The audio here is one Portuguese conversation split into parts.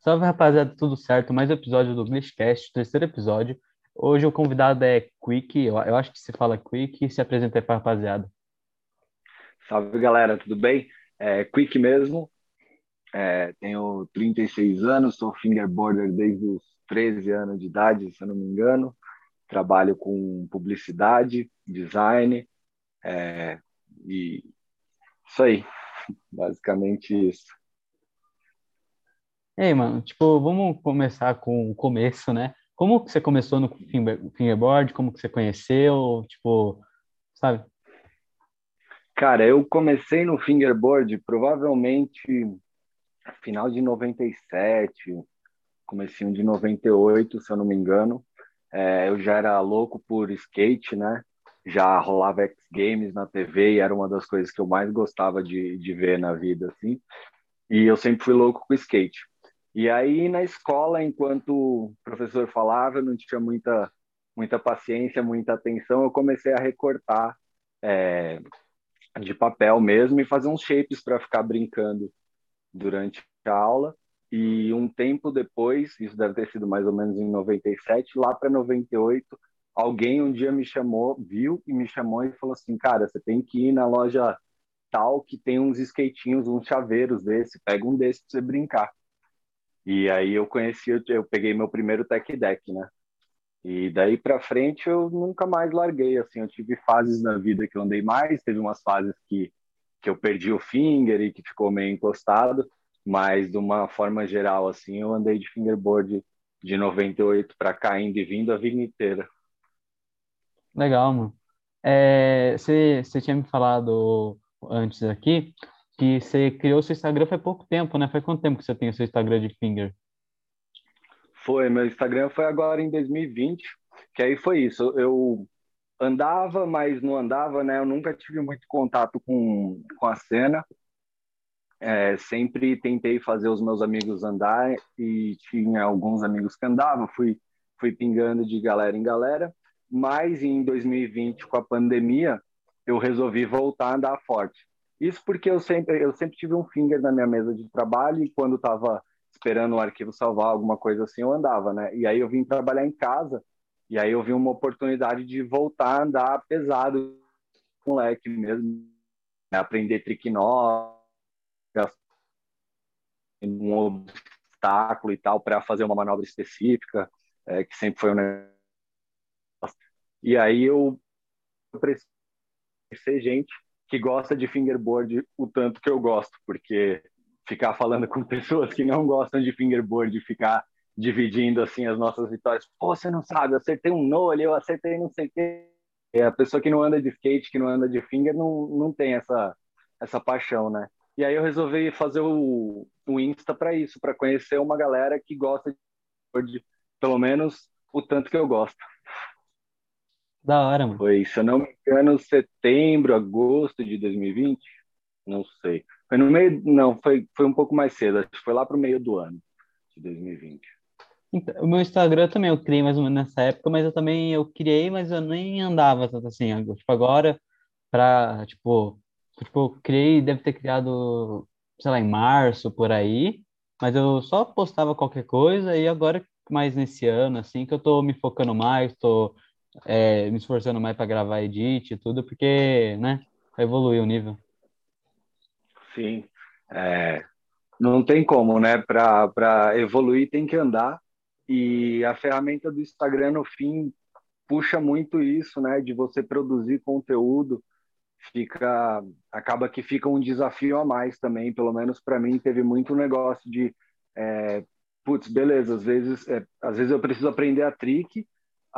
Salve rapaziada, tudo certo? Mais um episódio do Glitchcast, terceiro episódio. Hoje o convidado é Quick, eu, eu acho que se fala Quick, se apresenta aí pra rapaziada. Salve galera, tudo bem? É, Quick mesmo, é, tenho 36 anos, sou fingerboarder desde os 13 anos de idade, se eu não me engano. Trabalho com publicidade, design, é, e isso aí, basicamente isso. Ei, mano, tipo, vamos começar com o começo, né? Como que você começou no fingerboard? Como que você conheceu? Tipo, sabe? Cara, eu comecei no fingerboard provavelmente final de 97, comecinho de 98, se eu não me engano. É, eu já era louco por skate, né? Já rolava X Games na TV e era uma das coisas que eu mais gostava de, de ver na vida, assim. E eu sempre fui louco com skate. E aí na escola, enquanto o professor falava, não tinha muita muita paciência, muita atenção, eu comecei a recortar é, de papel mesmo e fazer uns shapes para ficar brincando durante a aula. E um tempo depois, isso deve ter sido mais ou menos em 97, lá para 98, alguém um dia me chamou, viu e me chamou e falou assim: Cara, você tem que ir na loja tal que tem uns skatinhos, uns chaveiros desse, pega um desse para você brincar. E aí eu conheci, eu peguei meu primeiro tech deck, né? E daí para frente eu nunca mais larguei, assim, eu tive fases na vida que eu andei mais, teve umas fases que que eu perdi o finger e que ficou meio encostado, mas de uma forma geral assim, eu andei de fingerboard de 98 para cá indo e vindo a vida inteira. Legal, mano. É, você, você tinha me falado antes aqui que você criou seu Instagram faz pouco tempo, né? Faz quanto tempo que você tem o seu Instagram de finger? Foi, meu Instagram foi agora em 2020, que aí foi isso. Eu andava, mas não andava, né? Eu nunca tive muito contato com, com a cena. É, sempre tentei fazer os meus amigos andar e tinha alguns amigos que andavam, fui, fui pingando de galera em galera. Mas em 2020, com a pandemia, eu resolvi voltar a andar forte. Isso porque eu sempre, eu sempre tive um finger na minha mesa de trabalho e quando estava esperando o arquivo salvar alguma coisa assim, eu andava, né? E aí eu vim trabalhar em casa e aí eu vi uma oportunidade de voltar a andar pesado, moleque mesmo, né? aprender trick nó, um obstáculo e tal para fazer uma manobra específica, é, que sempre foi um negócio. E aí eu, eu preciso ser gente que gosta de fingerboard o tanto que eu gosto, porque ficar falando com pessoas que não gostam de fingerboard, ficar dividindo assim as nossas vitórias. Pô, você não sabe, eu acertei um no ali, eu acertei não sei o quê. É, a pessoa que não anda de skate, que não anda de finger, não, não tem essa, essa paixão, né? E aí eu resolvi fazer o, o Insta para isso, para conhecer uma galera que gosta de, pelo menos, o tanto que eu gosto. Da hora, mano. Foi, se eu não me engano, setembro, agosto de 2020, não sei. Foi no meio, não, foi, foi um pouco mais cedo, acho que foi lá pro meio do ano de 2020. Então, o meu Instagram também eu criei mais ou menos nessa época, mas eu também eu criei, mas eu nem andava tanto assim. Tipo, agora, pra, tipo, tipo, eu criei, deve ter criado, sei lá, em março, por aí, mas eu só postava qualquer coisa e agora, mais nesse ano, assim, que eu tô me focando mais, tô é, me esforçando mais para gravar edit e tudo, porque, né, vai evoluir o nível. Sim, é, não tem como, né? Para evoluir tem que andar e a ferramenta do Instagram no fim puxa muito isso, né? De você produzir conteúdo, fica acaba que fica um desafio a mais também. Pelo menos para mim teve muito negócio de é, putz, beleza, às vezes, é, às vezes eu preciso aprender a trick,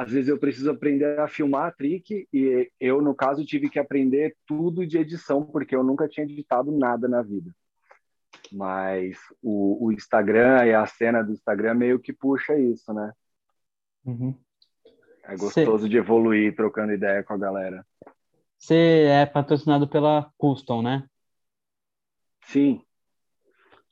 às vezes eu preciso aprender a filmar a trick e eu, no caso, tive que aprender tudo de edição, porque eu nunca tinha editado nada na vida. Mas o, o Instagram e a cena do Instagram meio que puxa isso, né? Uhum. É gostoso Cê... de evoluir trocando ideia com a galera. Você é patrocinado pela Custom, né? Sim.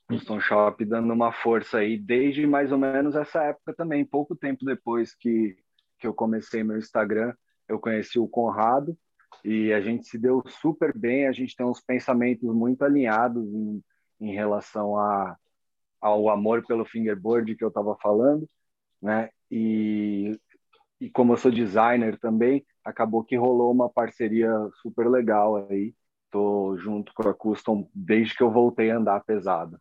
Custom Shop dando uma força aí desde mais ou menos essa época também, pouco tempo depois que, que eu comecei meu Instagram, eu conheci o Conrado e a gente se deu super bem, a gente tem uns pensamentos muito alinhados em em relação a, ao amor pelo fingerboard que eu estava falando, né? E, e como eu sou designer também, acabou que rolou uma parceria super legal aí. Tô junto com a Custom desde que eu voltei a andar pesado.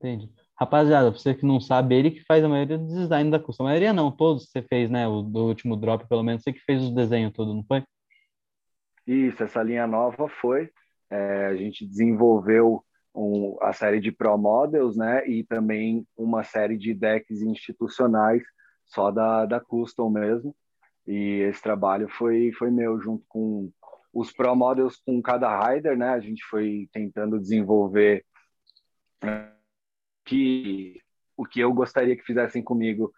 Entendi. Rapaziada, você que não sabe, ele que faz a maioria do design da Custom. A maioria não, todos você fez, né? O do último drop, pelo menos, você que fez o desenho todo, não foi? Isso, essa linha nova foi. É, a gente desenvolveu um, a série de Pro Models, né? E também uma série de decks institucionais, só da, da Custom mesmo. E esse trabalho foi, foi meu, junto com os Pro Models com cada rider, né? A gente foi tentando desenvolver que o que eu gostaria que fizessem comigo.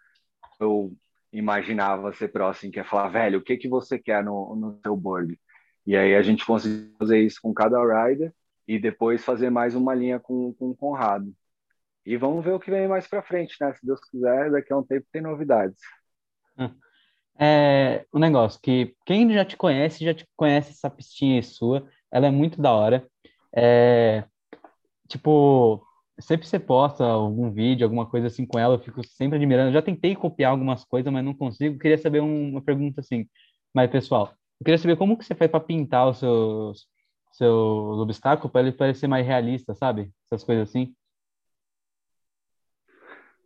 Eu imaginava ser próximo, que é falar, velho, o que que você quer no, no seu board? E aí a gente conseguiu fazer isso com cada rider e depois fazer mais uma linha com, com o Conrado. E vamos ver o que vem mais para frente, né? Se Deus quiser, daqui a um tempo tem novidades. É um negócio que quem já te conhece, já te conhece essa pistinha sua, ela é muito da hora. É, tipo, sempre você posta algum vídeo, alguma coisa assim com ela, eu fico sempre admirando. Já tentei copiar algumas coisas, mas não consigo. Queria saber uma pergunta assim, mas pessoal, eu queria saber como que você faz para pintar os seus seu obstáculo para ele parecer mais realista, sabe? Essas coisas assim.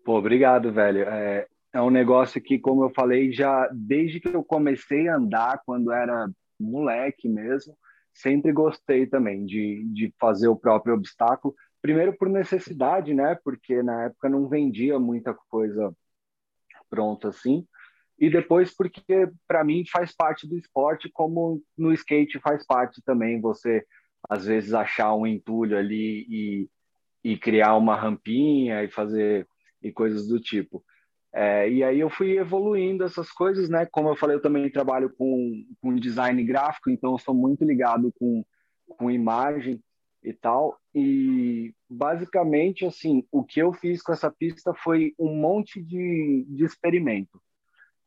Pô, obrigado, velho. É, é um negócio que, como eu falei, já desde que eu comecei a andar, quando era moleque mesmo, sempre gostei também de, de fazer o próprio obstáculo. Primeiro por necessidade, né? Porque na época não vendia muita coisa pronta assim. E depois porque para mim faz parte do esporte, como no skate faz parte também você às vezes achar um entulho ali e, e criar uma rampinha e fazer e coisas do tipo. É, e aí eu fui evoluindo essas coisas, né? Como eu falei, eu também trabalho com, com design gráfico, então eu sou muito ligado com, com imagem e tal. E basicamente, assim, o que eu fiz com essa pista foi um monte de, de experimento.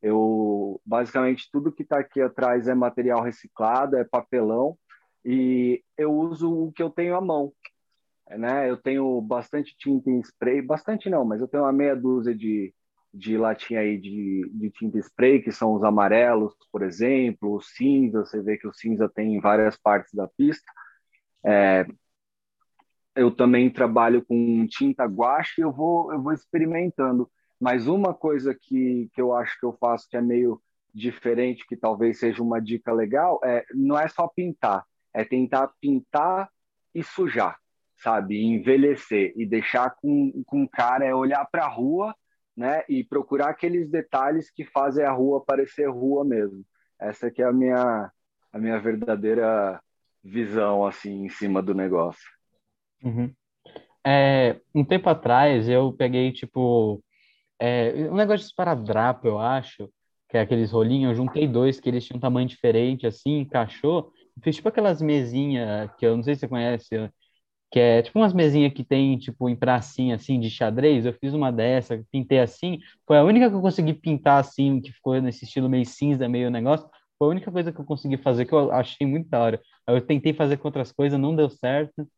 Eu basicamente tudo que está aqui atrás é material reciclado, é papelão e eu uso o que eu tenho à mão. Né? Eu tenho bastante tinta em spray, bastante não, mas eu tenho uma meia dúzia de, de latinha aí de, de tinta spray, que são os amarelos, por exemplo, o cinza, você vê que o cinza tem em várias partes da pista. É, eu também trabalho com tinta guache, eu vou, eu vou experimentando. Mas uma coisa que, que eu acho que eu faço que é meio diferente, que talvez seja uma dica legal, é não é só pintar, é tentar pintar e sujar, sabe? Envelhecer e deixar com, com cara, é olhar para a rua né? E procurar aqueles detalhes que fazem a rua parecer rua mesmo. Essa que é a minha a minha verdadeira visão assim em cima do negócio. Uhum. É, um tempo atrás eu peguei tipo é, um negócio de esparadrapo, eu acho, que é aqueles rolinhos, eu juntei dois que eles tinham um tamanho diferente, assim, encaixou, fiz tipo aquelas mesinhas que eu não sei se você conhece, que é tipo umas mesinhas que tem, tipo, em pracinha, assim, de xadrez, eu fiz uma dessa, pintei assim, foi a única que eu consegui pintar, assim, que ficou nesse estilo meio cinza, meio negócio, foi a única coisa que eu consegui fazer, que eu achei muito da hora. Eu tentei fazer com outras coisas, não deu certo.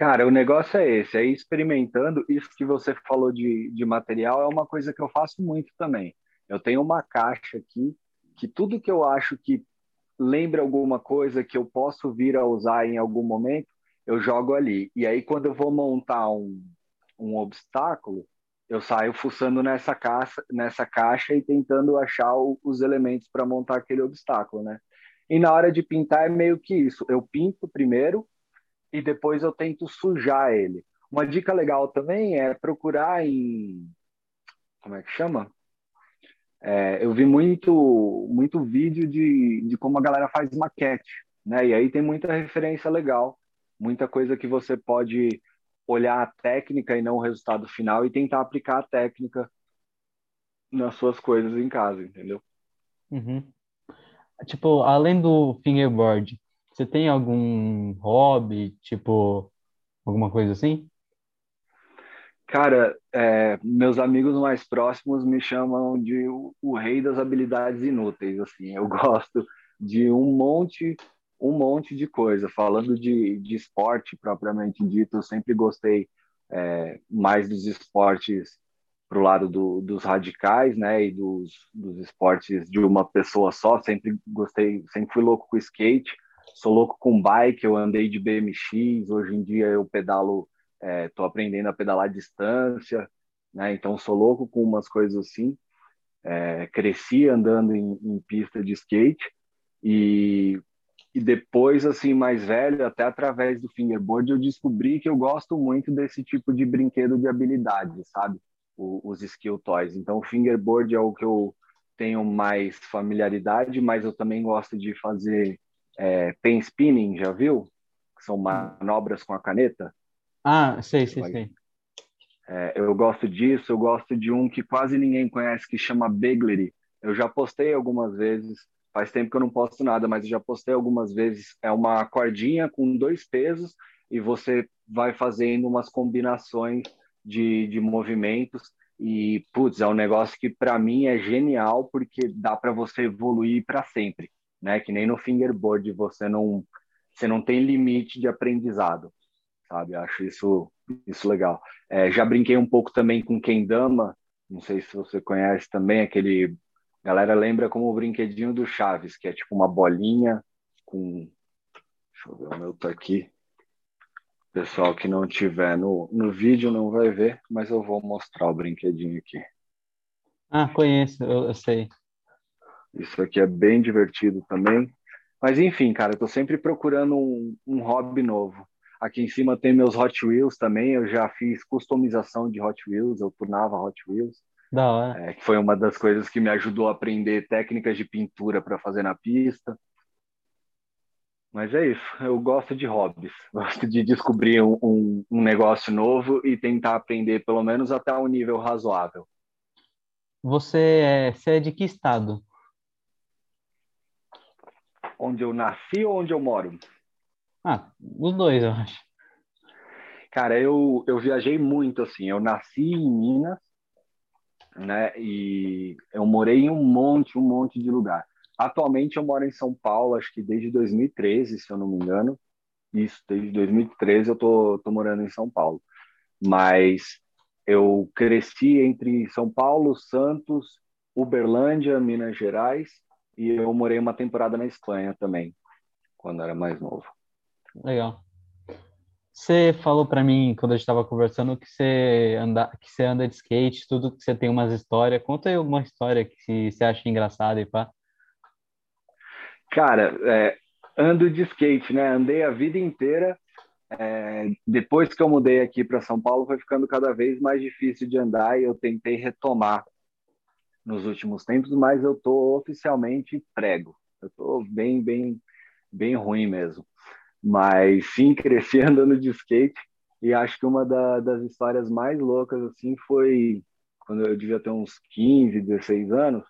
Cara, o negócio é esse, aí experimentando, isso que você falou de, de material é uma coisa que eu faço muito também. Eu tenho uma caixa aqui, que tudo que eu acho que lembra alguma coisa que eu posso vir a usar em algum momento, eu jogo ali. E aí, quando eu vou montar um, um obstáculo, eu saio fuçando nessa caixa, nessa caixa e tentando achar o, os elementos para montar aquele obstáculo, né? E na hora de pintar é meio que isso. Eu pinto primeiro e depois eu tento sujar ele. Uma dica legal também é procurar em como é que chama? É, eu vi muito muito vídeo de, de como a galera faz maquete, né? E aí tem muita referência legal muita coisa que você pode olhar a técnica e não o resultado final e tentar aplicar a técnica nas suas coisas em casa, entendeu? Uhum. Tipo, além do fingerboard, você tem algum hobby, tipo, alguma coisa assim? Cara, é, meus amigos mais próximos me chamam de o, o, rei das habilidades inúteis, assim. Eu gosto de um monte um monte de coisa. Falando de, de esporte propriamente dito, eu sempre gostei é, mais dos esportes para o lado do, dos radicais, né, e dos, dos esportes de uma pessoa só. Sempre gostei, sempre fui louco com skate, sou louco com bike. Eu andei de BMX, hoje em dia eu pedalo, estou é, aprendendo a pedalar à distância, né, então sou louco com umas coisas assim. É, cresci andando em, em pista de skate e e depois, assim, mais velho, até através do fingerboard, eu descobri que eu gosto muito desse tipo de brinquedo de habilidade, sabe? O, os skill toys. Então, o fingerboard é o que eu tenho mais familiaridade, mas eu também gosto de fazer é, pen spinning, já viu? Que são manobras com a caneta. Ah, sei, sei, sei. É, eu gosto disso, eu gosto de um que quase ninguém conhece, que chama Beglery. Eu já postei algumas vezes, Faz tempo que eu não posto nada, mas já postei algumas vezes. É uma cordinha com dois pesos e você vai fazendo umas combinações de, de movimentos. E, putz, é um negócio que para mim é genial porque dá para você evoluir para sempre, né? Que nem no fingerboard você não você não tem limite de aprendizado, sabe? Acho isso isso legal. É, já brinquei um pouco também com Kendama, não sei se você conhece também aquele galera lembra como o brinquedinho do Chaves, que é tipo uma bolinha com. Deixa eu ver, o meu tá aqui. Pessoal que não tiver no, no vídeo não vai ver, mas eu vou mostrar o brinquedinho aqui. Ah, conheço, eu, eu sei. Isso aqui é bem divertido também. Mas enfim, cara, eu tô sempre procurando um, um hobby novo. Aqui em cima tem meus Hot Wheels também. Eu já fiz customização de Hot Wheels, eu turnava Hot Wheels. Da hora. É, que foi uma das coisas que me ajudou a aprender técnicas de pintura para fazer na pista. Mas é isso, eu gosto de hobbies, gosto de descobrir um, um, um negócio novo e tentar aprender pelo menos até um nível razoável. Você é, você é de que estado? Onde eu nasci ou onde eu moro? Ah, os dois, eu acho. Cara, eu, eu viajei muito, assim. Eu nasci em Minas, né? E eu morei em um monte, um monte de lugar. Atualmente eu moro em São Paulo, acho que desde 2013, se eu não me engano. Isso, desde 2013 eu tô, tô morando em São Paulo. Mas eu cresci entre São Paulo, Santos, Uberlândia, Minas Gerais, e eu morei uma temporada na Espanha também, quando era mais novo. Legal. Você falou para mim quando a gente estava conversando que você anda, que você anda de skate, tudo que você tem umas histórias. Conta aí uma história que você acha engraçada e pá. Cara, é, ando de skate, né? Andei a vida inteira. É, depois que eu mudei aqui para São Paulo, foi ficando cada vez mais difícil de andar e eu tentei retomar nos últimos tempos, mas eu tô oficialmente prego. Eu tô bem, bem, bem ruim mesmo. Mas sim, cresci andando de skate e acho que uma da, das histórias mais loucas assim foi quando eu devia ter uns 15, 16 anos,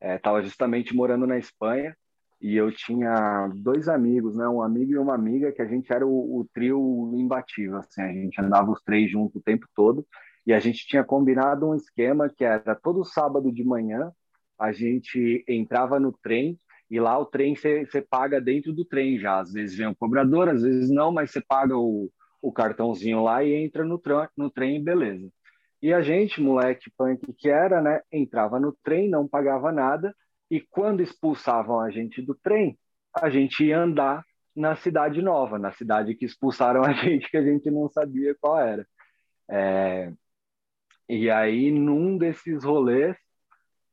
estava é, justamente morando na Espanha e eu tinha dois amigos, né, um amigo e uma amiga que a gente era o, o trio imbatível, assim, a gente andava os três juntos o tempo todo e a gente tinha combinado um esquema que era todo sábado de manhã a gente entrava no trem e lá o trem você paga dentro do trem já. Às vezes vem o cobrador, às vezes não, mas você paga o, o cartãozinho lá e entra no, no trem, beleza. E a gente, moleque punk que era, né, entrava no trem, não pagava nada, e quando expulsavam a gente do trem, a gente ia andar na cidade nova, na cidade que expulsaram a gente, que a gente não sabia qual era. É... E aí, num desses rolês,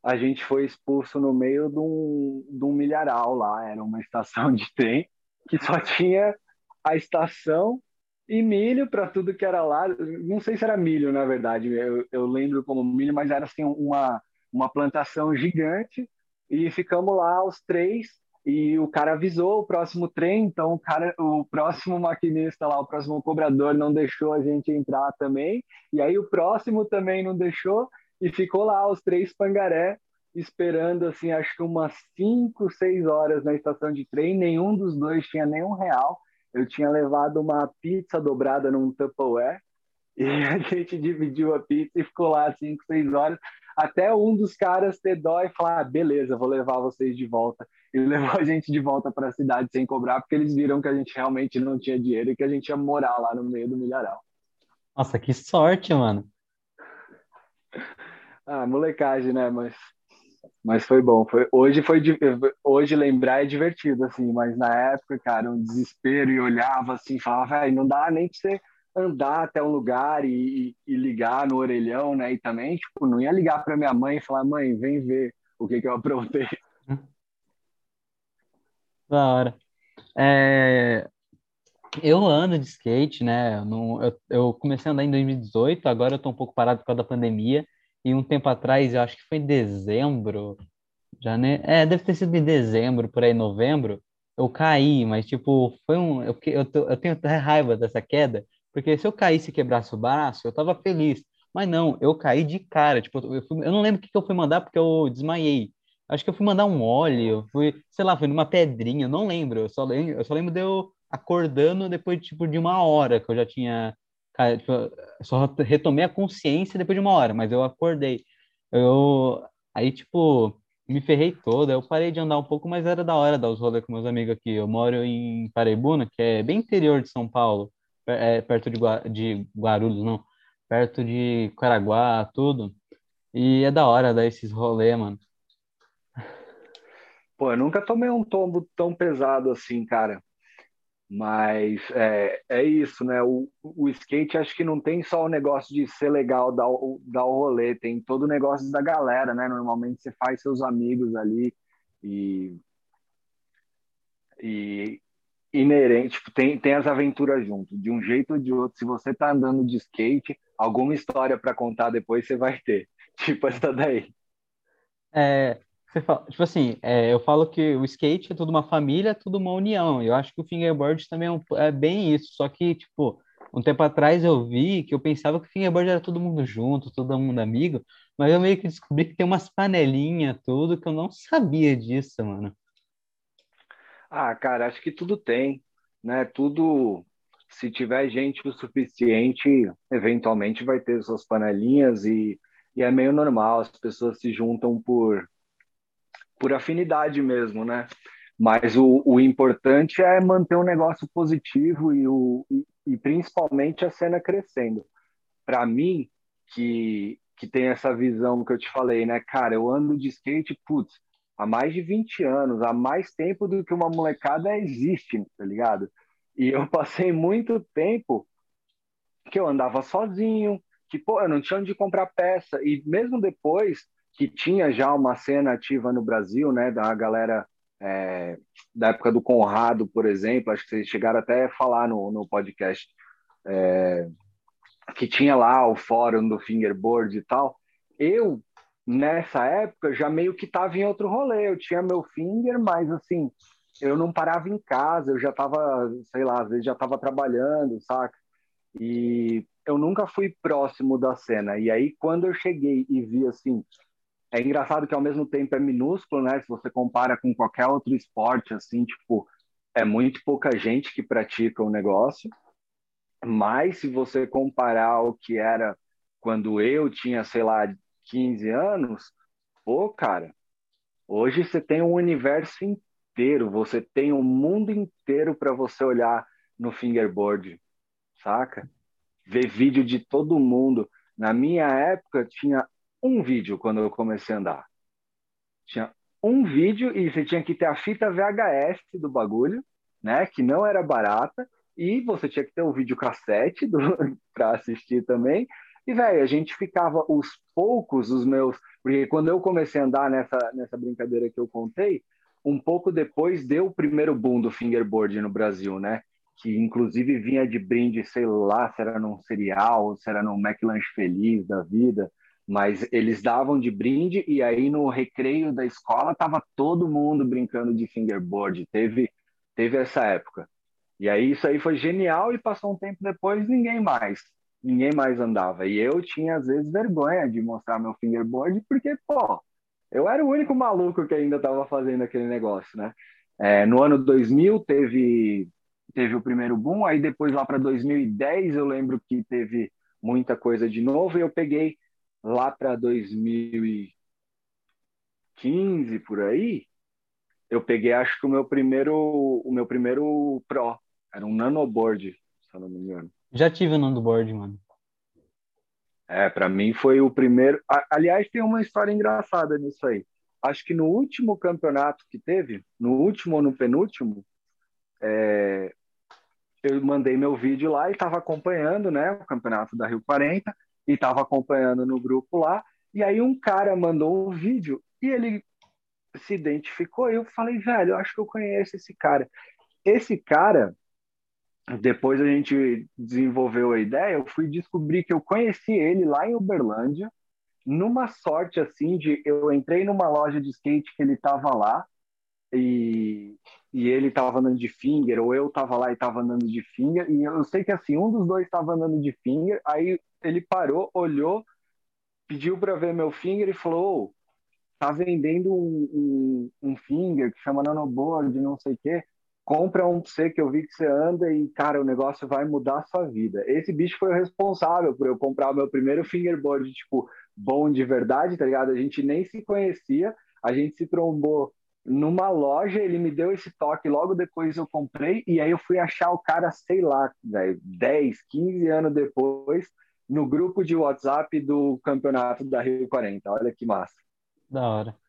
a gente foi expulso no meio de um, de um milharal lá, era uma estação de trem que só tinha a estação e milho para tudo que era lá. Não sei se era milho, na verdade, eu, eu lembro como milho, mas era assim uma, uma plantação gigante e ficamos lá os três e o cara avisou o próximo trem, então o cara, o próximo maquinista lá, o próximo cobrador não deixou a gente entrar também, e aí o próximo também não deixou, e ficou lá os três pangaré esperando assim acho que umas cinco, seis horas na estação de trem. Nenhum dos dois tinha nenhum real. Eu tinha levado uma pizza dobrada num Tupperware e a gente dividiu a pizza e ficou lá cinco, seis horas até um dos caras ter dó e falar: ah, beleza, vou levar vocês de volta. E levou a gente de volta para a cidade sem cobrar, porque eles viram que a gente realmente não tinha dinheiro e que a gente ia morar lá no meio do milharal. Nossa, que sorte, mano. Ah, molecagem, né? Mas, mas foi bom. Foi, hoje foi hoje lembrar é divertido, assim, mas na época, cara, um desespero e olhava assim, falava, velho, não dá nem pra você andar até um lugar e, e, e, ligar no orelhão, né? E também, tipo, não ia ligar para minha mãe e falar, mãe, vem ver o que que eu aprontei. Da hora. É, eu ando de skate, né? Eu, não, eu, eu, comecei a andar em 2018, agora eu tô um pouco parado por causa da pandemia. E um tempo atrás, eu acho que foi em dezembro, já né? É, deve ter sido em dezembro, por aí, novembro, eu caí, mas tipo, foi um. Eu, eu, eu tenho até raiva dessa queda, porque se eu caísse e quebrasse o braço, eu tava feliz. Mas não, eu caí de cara. Tipo, eu, fui, eu não lembro o que, que eu fui mandar porque eu desmaiei. Acho que eu fui mandar um óleo, fui, sei lá, fui numa pedrinha, não lembro. Eu só lembro, eu só lembro de eu acordando depois tipo, de uma hora que eu já tinha. Tipo, só retomei a consciência depois de uma hora, mas eu acordei. Eu, aí, tipo, me ferrei toda. Eu parei de andar um pouco, mas era da hora dar os rolês com meus amigos aqui. Eu moro em Paraibuna, que é bem interior de São Paulo, é, perto de, de Guarulhos, não, perto de Caraguá, tudo. E é da hora dar esses rolês, mano. Pô, eu nunca tomei um tombo tão pesado assim, cara. Mas é, é isso, né? O, o skate acho que não tem só o negócio de ser legal, dar o, dar o rolê, tem todo o negócio da galera, né? Normalmente você faz seus amigos ali e, e inerente, tipo, tem, tem as aventuras junto, de um jeito ou de outro. Se você tá andando de skate, alguma história para contar depois você vai ter. Tipo essa daí. É, fala, tipo assim, é, eu falo que o skate é tudo uma família, tudo uma união. Eu acho que o fingerboard também é, um, é, bem isso. Só que, tipo, um tempo atrás eu vi que eu pensava que o fingerboard era todo mundo junto, todo mundo amigo, mas eu meio que descobri que tem umas panelinhas, tudo, que eu não sabia disso, mano. Ah, cara, acho que tudo tem, né? Tudo, se tiver gente o suficiente, eventualmente vai ter suas panelinhas e, e é meio normal, as pessoas se juntam por por afinidade mesmo, né? Mas o, o importante é manter um negócio positivo e, o, e, e principalmente a cena crescendo. Para mim, que, que tem essa visão que eu te falei, né? Cara, eu ando de skate, putz, há mais de 20 anos, há mais tempo do que uma molecada existe, tá ligado? E eu passei muito tempo que eu andava sozinho, que, pô, eu não tinha onde comprar peça. E mesmo depois, que tinha já uma cena ativa no Brasil, né, da galera é, da época do Conrado, por exemplo, acho que vocês chegaram até a falar no, no podcast, é, que tinha lá o fórum do fingerboard e tal. Eu, nessa época, já meio que estava em outro rolê, eu tinha meu finger, mas assim, eu não parava em casa, eu já estava, sei lá, às vezes já estava trabalhando, saca? E eu nunca fui próximo da cena. E aí, quando eu cheguei e vi assim, é engraçado que ao mesmo tempo é minúsculo, né? Se você compara com qualquer outro esporte, assim, tipo, é muito pouca gente que pratica o negócio. Mas se você comparar o que era quando eu tinha, sei lá, 15 anos, pô, cara, hoje você tem um universo inteiro, você tem um mundo inteiro para você olhar no fingerboard, saca? Ver vídeo de todo mundo. Na minha época tinha um vídeo quando eu comecei a andar. Tinha um vídeo e você tinha que ter a fita VHS do bagulho, né? Que não era barata. E você tinha que ter o vídeo cassete para assistir também. E, velho, a gente ficava os poucos, os meus. Porque quando eu comecei a andar nessa, nessa brincadeira que eu contei, um pouco depois deu o primeiro boom do fingerboard no Brasil, né? Que inclusive vinha de brinde, sei lá, se era num cereal, se era num McLanche Feliz da vida mas eles davam de brinde e aí no recreio da escola tava todo mundo brincando de fingerboard. Teve teve essa época. E aí isso aí foi genial e passou um tempo depois ninguém mais, ninguém mais andava. E eu tinha às vezes vergonha de mostrar meu fingerboard porque pô, eu era o único maluco que ainda estava fazendo aquele negócio, né? É, no ano 2000 teve teve o primeiro boom, aí depois lá para 2010 eu lembro que teve muita coisa de novo e eu peguei lá para 2015 por aí, eu peguei acho que o meu primeiro o meu primeiro Pro, era um nanoboard, se eu não me engano. Já tive um nanoboard, mano. É, para mim foi o primeiro. Aliás, tem uma história engraçada nisso aí. Acho que no último campeonato que teve, no último ou no penúltimo, é... eu mandei meu vídeo lá e estava acompanhando, né, o campeonato da Rio 40 e estava acompanhando no grupo lá. E aí um cara mandou um vídeo e ele se identificou. E eu falei, velho, eu acho que eu conheço esse cara. Esse cara, depois a gente desenvolveu a ideia, eu fui descobrir que eu conheci ele lá em Uberlândia, numa sorte assim de eu entrei numa loja de skate que ele estava lá e, e ele estava andando de finger, ou eu estava lá e estava andando de finger, e eu sei que assim, um dos dois estava andando de finger, aí ele parou, olhou, pediu para ver meu finger e falou: oh, tá vendendo um, um, um finger que chama nanoboard, não sei o quê. Compra um você que eu vi que você anda e, cara, o negócio vai mudar a sua vida. Esse bicho foi o responsável por eu comprar o meu primeiro fingerboard, tipo, bom de verdade, tá ligado? A gente nem se conhecia, a gente se trombou numa loja, ele me deu esse toque, logo depois eu comprei, e aí eu fui achar o cara, sei lá, 10, 15 anos depois, no grupo de WhatsApp do campeonato da Rio 40. Olha que massa. Da hora.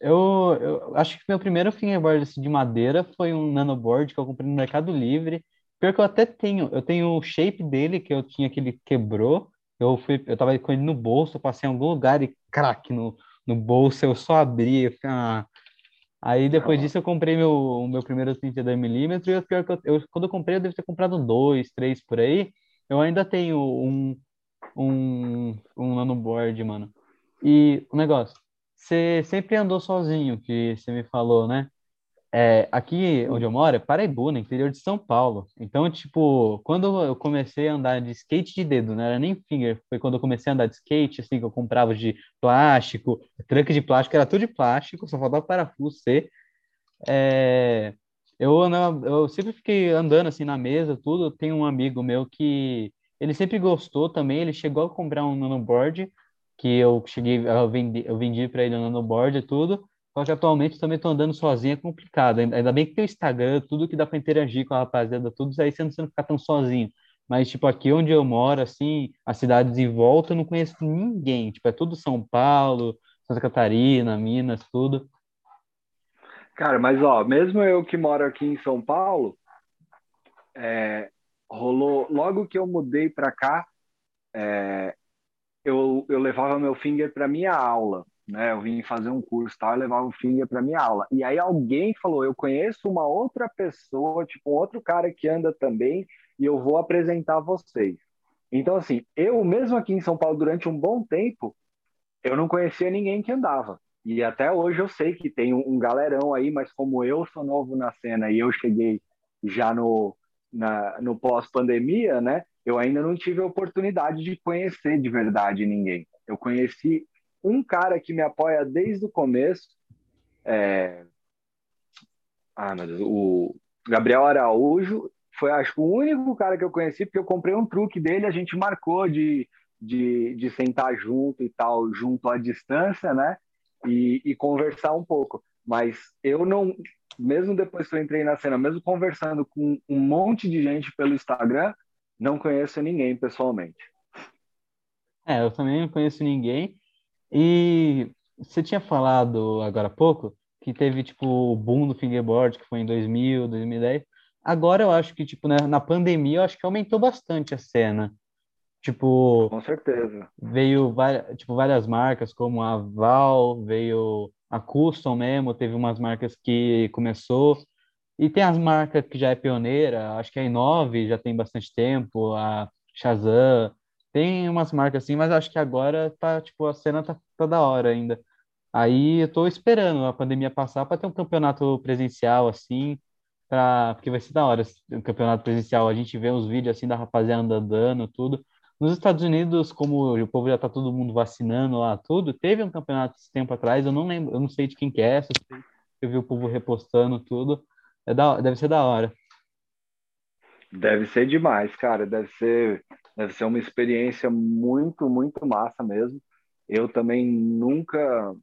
Eu, eu acho que meu primeiro fingerboard assim, de madeira foi um nanoboard que eu comprei no Mercado Livre. Pior que eu até tenho, eu tenho o shape dele que eu tinha que ele quebrou. Eu fui, eu tava com ele no bolso, passei em algum lugar e crack no, no bolso, eu só abri, eu fiquei, ah. Aí depois disso eu comprei meu, meu primeiro 32mm e o pior que eu, eu, quando eu comprei eu devo ter comprado dois, três por aí. Eu ainda tenho um, um, um nanoboard, mano. E o negócio, você sempre andou sozinho, que você me falou, né? É, aqui onde eu moro é Paraibuna, interior de São Paulo. Então, tipo, quando eu comecei a andar de skate de dedo, não era nem finger, foi quando eu comecei a andar de skate, assim, que eu comprava de plástico, tranque de plástico, era tudo de plástico, só faltava parafuso ser. É, eu, andava, eu sempre fiquei andando assim na mesa, tudo. Tenho um amigo meu que ele sempre gostou também, ele chegou a comprar um nanoboard, que eu cheguei, eu vendi, eu vendi para ele o nanoboard e tudo, só que atualmente também estou andando sozinho, é complicado. Ainda bem que tem o Instagram, tudo que dá para interagir com a rapaziada, tudo isso aí você não precisa ficar tão sozinho. Mas, tipo, aqui onde eu moro, assim, as cidades em volta, eu não conheço ninguém. Tipo, é tudo São Paulo, Santa Catarina, Minas, tudo. Cara, mas, ó, mesmo eu que moro aqui em São Paulo, é, rolou logo que eu mudei para cá é, eu, eu levava meu finger para minha aula né? Eu vim fazer um curso tal e levava o finger para minha aula. E aí alguém falou eu conheço uma outra pessoa tipo um outro cara que anda também e eu vou apresentar vocês. Então assim eu mesmo aqui em São Paulo durante um bom tempo eu não conhecia ninguém que andava. E até hoje eu sei que tem um, um galerão aí mas como eu sou novo na cena e eu cheguei já no na, no pós-pandemia, né? Eu ainda não tive a oportunidade de conhecer de verdade ninguém. Eu conheci um cara que me apoia desde o começo, é... ah, meu Deus, o Gabriel Araújo foi, acho que, o único cara que eu conheci, porque eu comprei um truque dele, a gente marcou de, de, de sentar junto e tal, junto à distância, né? E, e conversar um pouco. Mas eu não, mesmo depois que eu entrei na cena, mesmo conversando com um monte de gente pelo Instagram, não conheço ninguém pessoalmente. É, eu também não conheço ninguém. E você tinha falado agora há pouco que teve tipo o boom do fingerboard, que foi em 2000, 2010. Agora eu acho que tipo né, na pandemia eu acho que aumentou bastante a cena. Tipo, com certeza. Veio várias, tipo várias marcas como a Val, veio a Custom mesmo, teve umas marcas que começou, e tem as marcas que já é pioneira, acho que a i9 já tem bastante tempo, a Shazam, tem umas marcas assim, mas acho que agora tá, tipo, a cena tá, tá da hora ainda. Aí eu tô esperando a pandemia passar para ter um campeonato presencial assim, pra, porque vai ser da hora o um campeonato presencial, a gente vê os vídeos assim da rapaziada andando, tudo. Nos Estados Unidos, como o povo já está todo mundo vacinando lá, tudo, teve um campeonato esse tempo atrás, eu não lembro, eu não sei de quem que é, eu vi o povo repostando tudo. É da, deve ser da hora. Deve ser demais, cara. Deve ser, deve ser uma experiência muito, muito massa mesmo. Eu também nunca,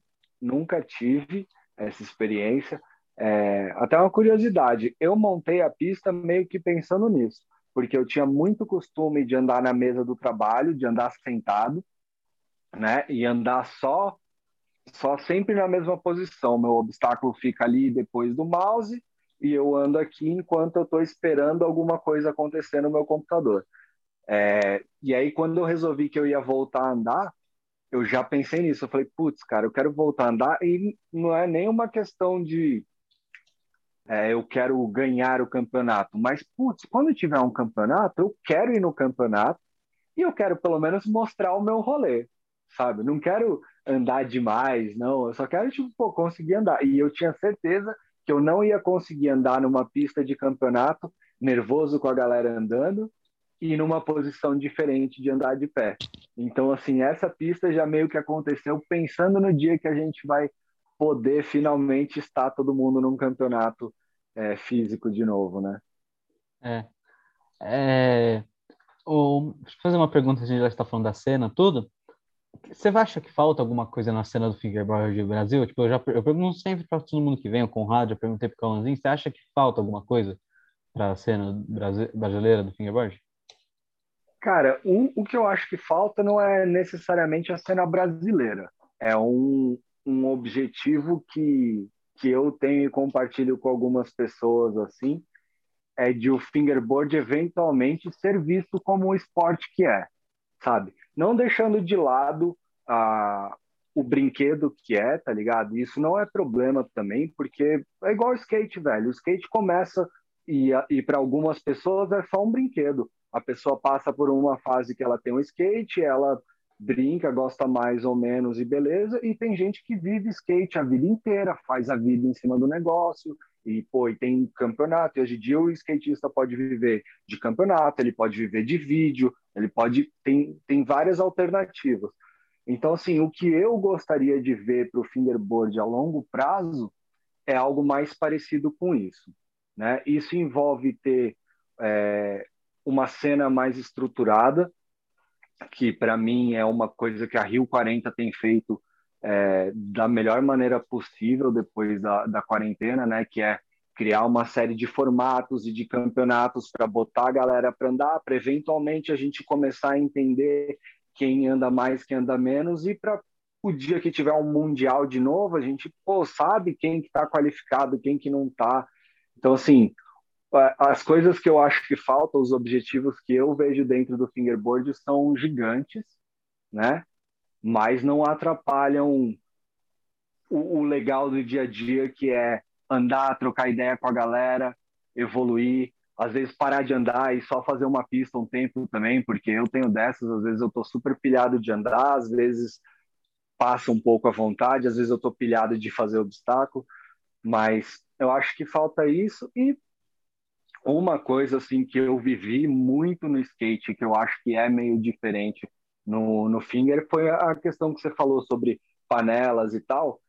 nunca tive essa experiência. É, até uma curiosidade, eu montei a pista meio que pensando nisso porque eu tinha muito costume de andar na mesa do trabalho, de andar sentado, né? E andar só só sempre na mesma posição. Meu obstáculo fica ali depois do mouse e eu ando aqui enquanto eu estou esperando alguma coisa acontecer no meu computador. É, e aí, quando eu resolvi que eu ia voltar a andar, eu já pensei nisso. Eu falei, putz, cara, eu quero voltar a andar e não é nem uma questão de é, eu quero ganhar o campeonato, mas, putz, quando tiver um campeonato, eu quero ir no campeonato e eu quero pelo menos mostrar o meu rolê, sabe? Não quero andar demais, não. Eu só quero, tipo, pô, conseguir andar. E eu tinha certeza que eu não ia conseguir andar numa pista de campeonato, nervoso com a galera andando, e numa posição diferente de andar de pé. Então, assim, essa pista já meio que aconteceu pensando no dia que a gente vai poder finalmente estar todo mundo num campeonato é, físico de novo, né? É. é... Deixa eu fazer uma pergunta, a gente já está falando da cena, tudo. Você acha que falta alguma coisa na cena do fingerboard do Brasil? Tipo, eu já eu pergunto sempre para todo mundo que vem, o rádio, eu perguntei para o Cauãzinho, você acha que falta alguma coisa para a cena brasileira do fingerboard? Cara, o, o que eu acho que falta não é necessariamente a cena brasileira. É um, um objetivo que, que eu tenho e compartilho com algumas pessoas assim, é de o fingerboard eventualmente ser visto como o esporte que é, sabe? Não deixando de lado a, o brinquedo que é, tá ligado? Isso não é problema também, porque é igual o skate, velho. O skate começa e, e para algumas pessoas é só um brinquedo. A pessoa passa por uma fase que ela tem um skate, ela brinca, gosta mais ou menos e beleza, e tem gente que vive skate a vida inteira, faz a vida em cima do negócio, e pô, e tem campeonato, e hoje em dia o skatista pode viver de campeonato, ele pode viver de vídeo, ele pode, tem, tem várias alternativas. Então, assim, o que eu gostaria de ver para o fingerboard a longo prazo é algo mais parecido com isso. Né? Isso envolve ter é, uma cena mais estruturada, que para mim é uma coisa que a Rio 40 tem feito é, da melhor maneira possível depois da, da quarentena, né? Que é criar uma série de formatos e de campeonatos para botar a galera para andar, para eventualmente a gente começar a entender quem anda mais, quem anda menos e para o dia que tiver um mundial de novo, a gente pô, sabe quem que está qualificado, quem que não está. Então assim, as coisas que eu acho que faltam, os objetivos que eu vejo dentro do fingerboard são gigantes, né? Mas não atrapalham o, o, legal do dia a dia, que é andar, trocar ideia com a galera, evoluir, às vezes parar de andar e só fazer uma pista um tempo também, porque eu tenho dessas, às vezes eu tô super pilhado de andar, às vezes passa um pouco à vontade, às vezes eu tô pilhado de fazer obstáculo, mas eu acho que falta isso. E uma coisa assim que eu vivi muito no skate, que eu acho que é meio diferente no, no Finger, foi a questão que você falou sobre panelas e tal.